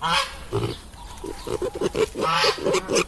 Ah. Ah.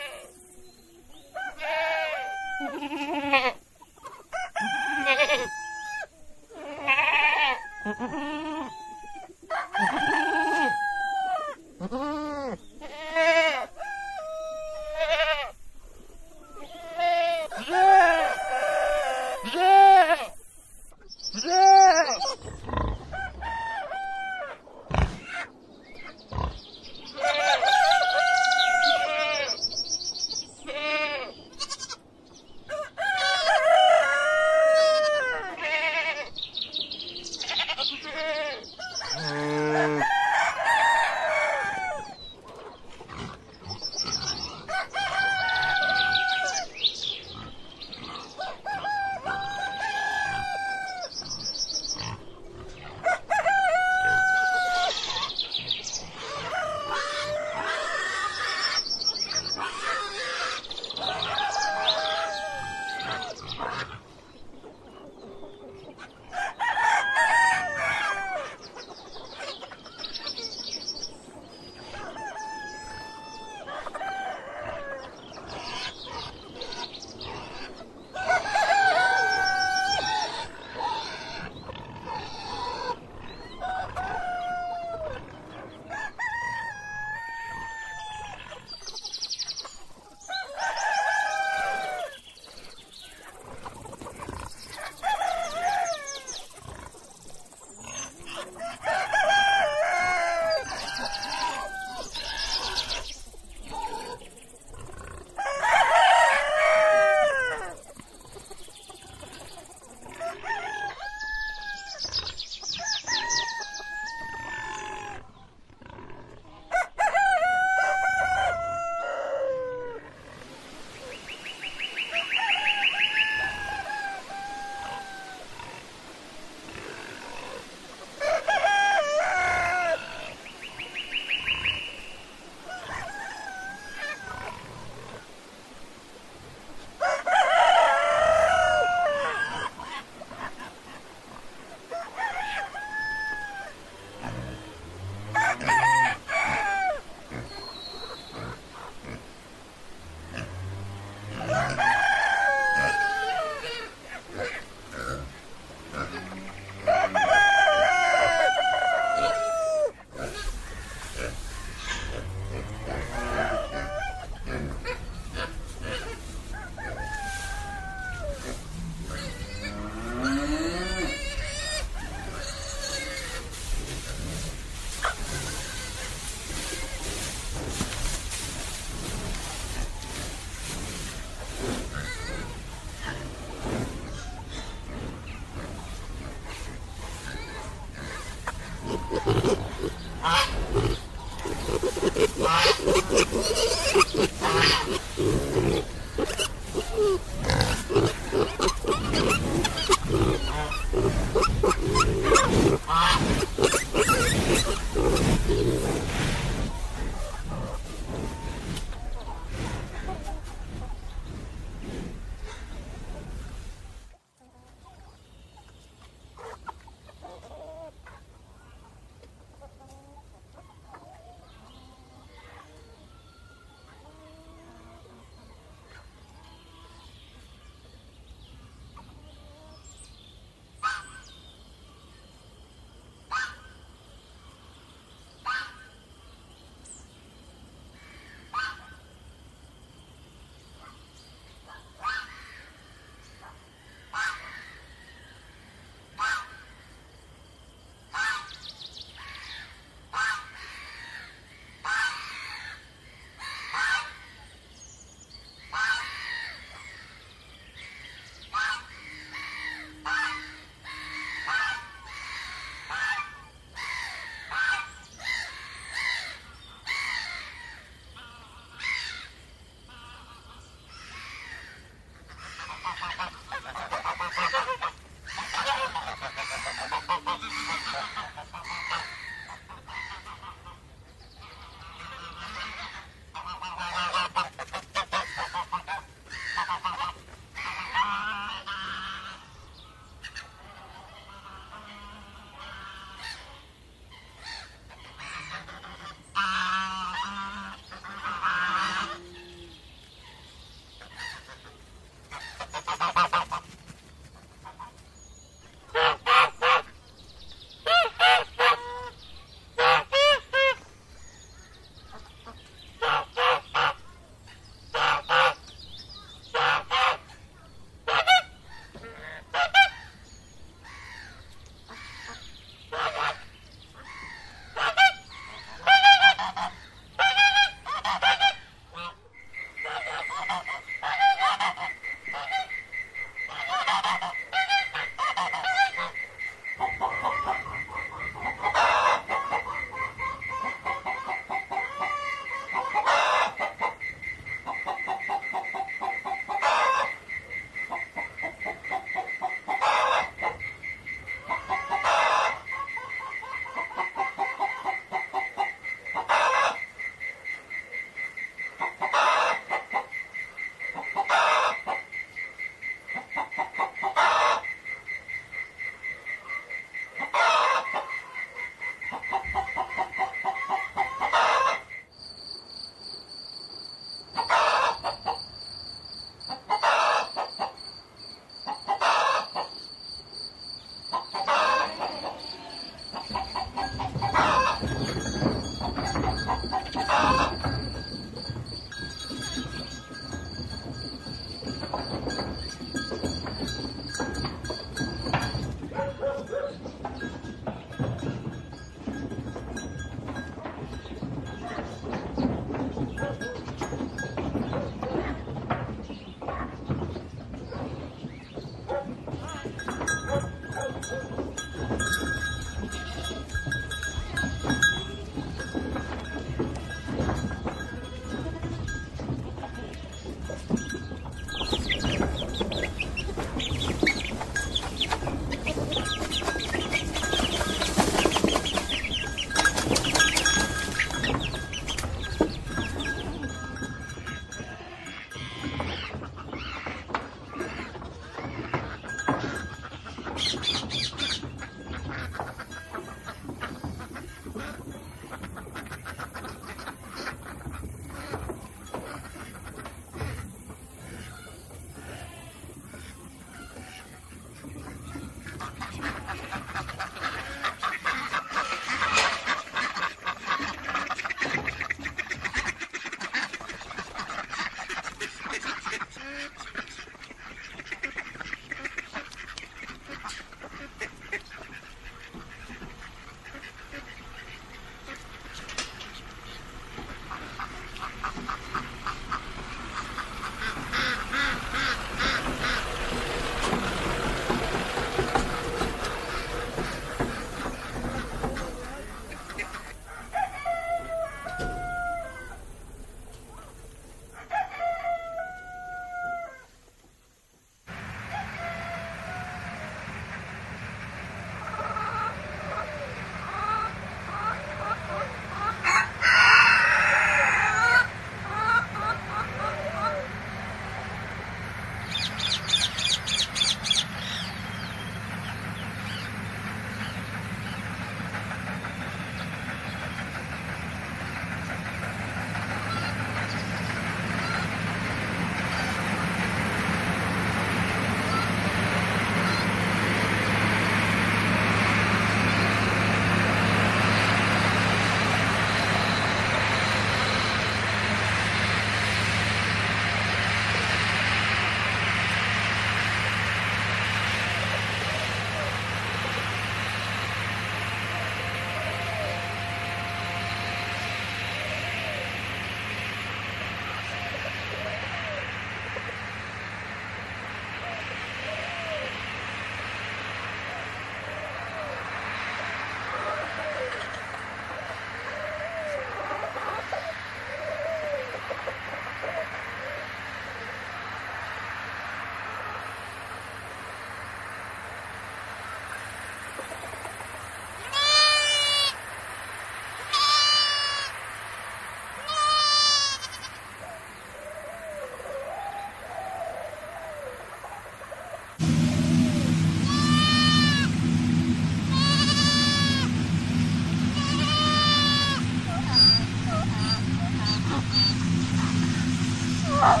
あ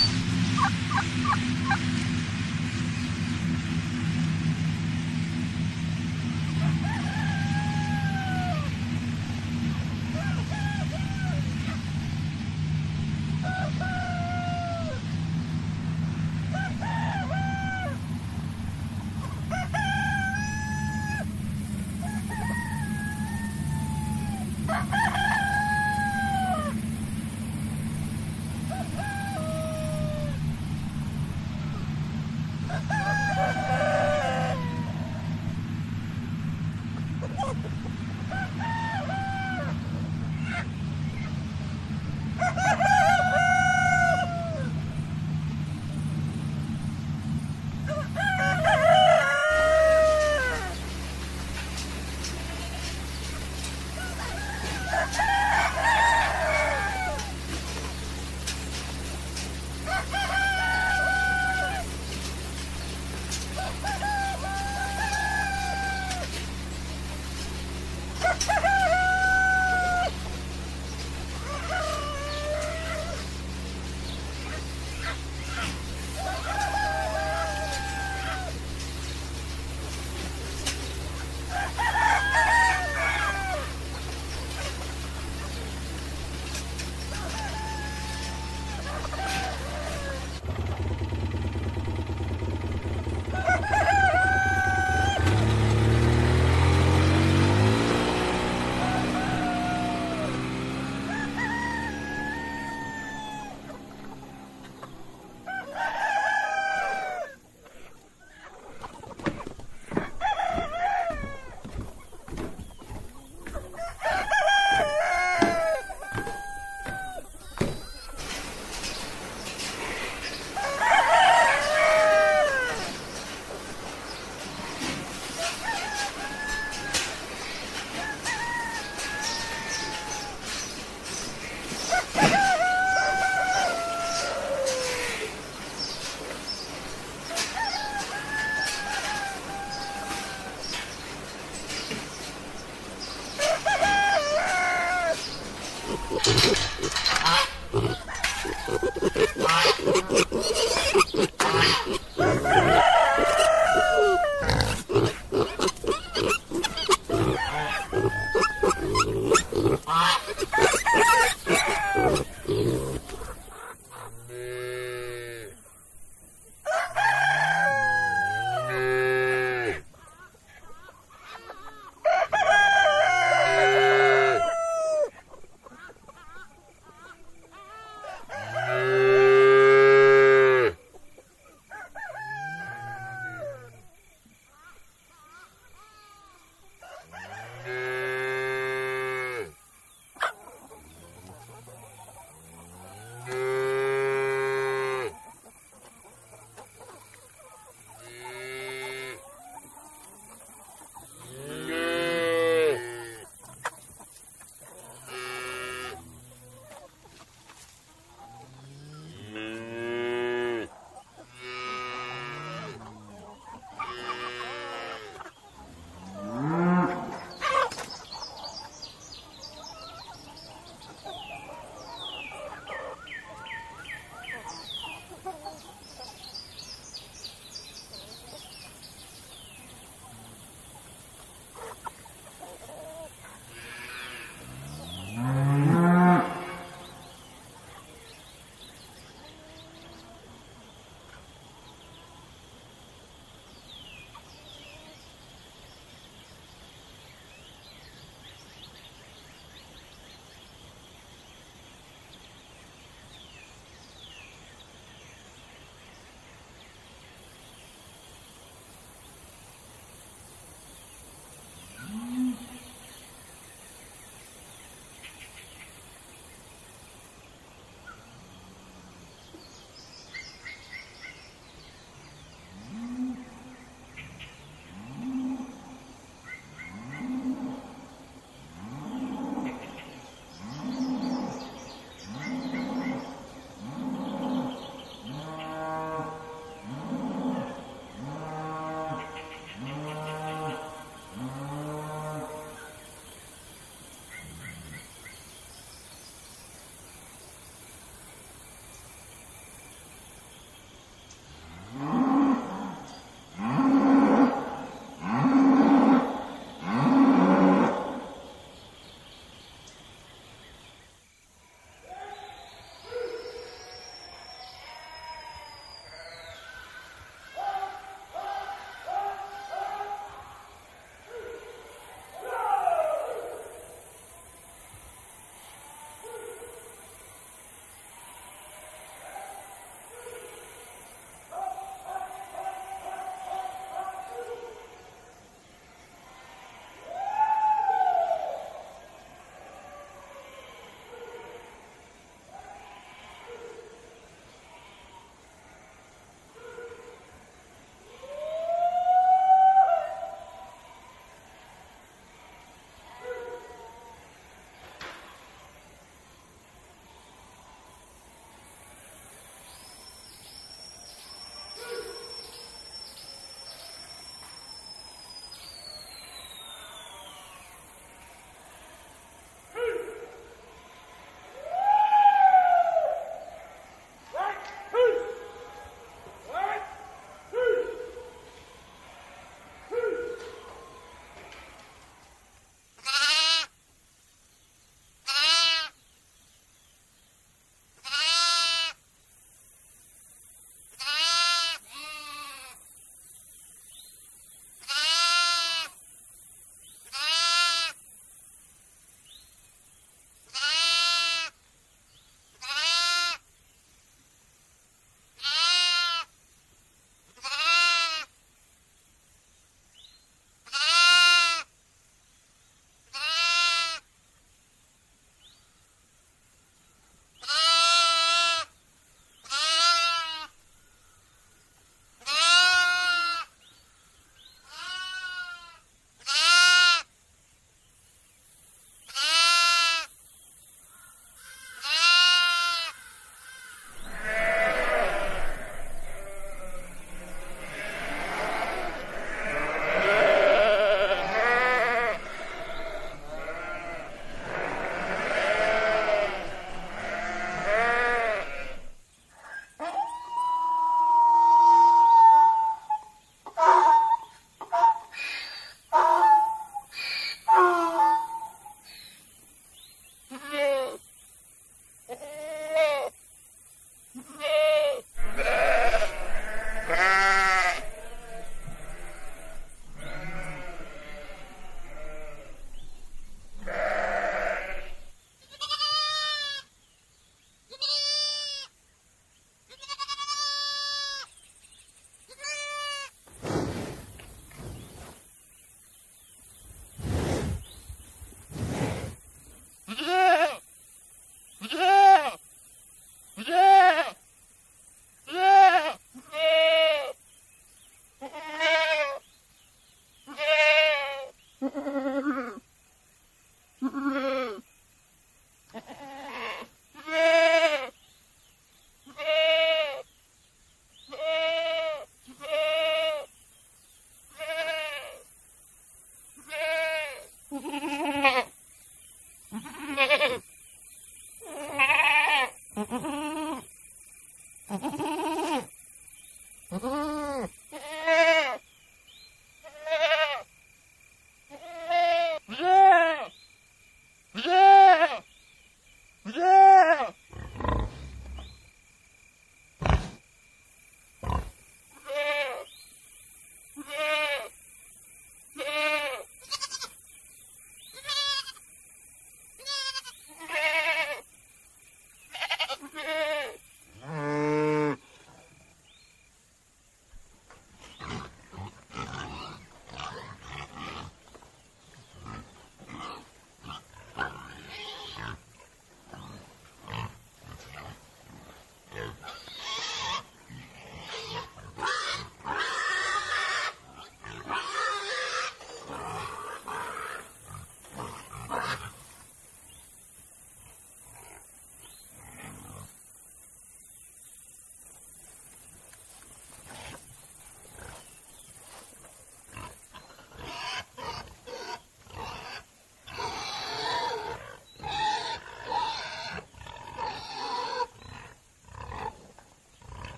っ!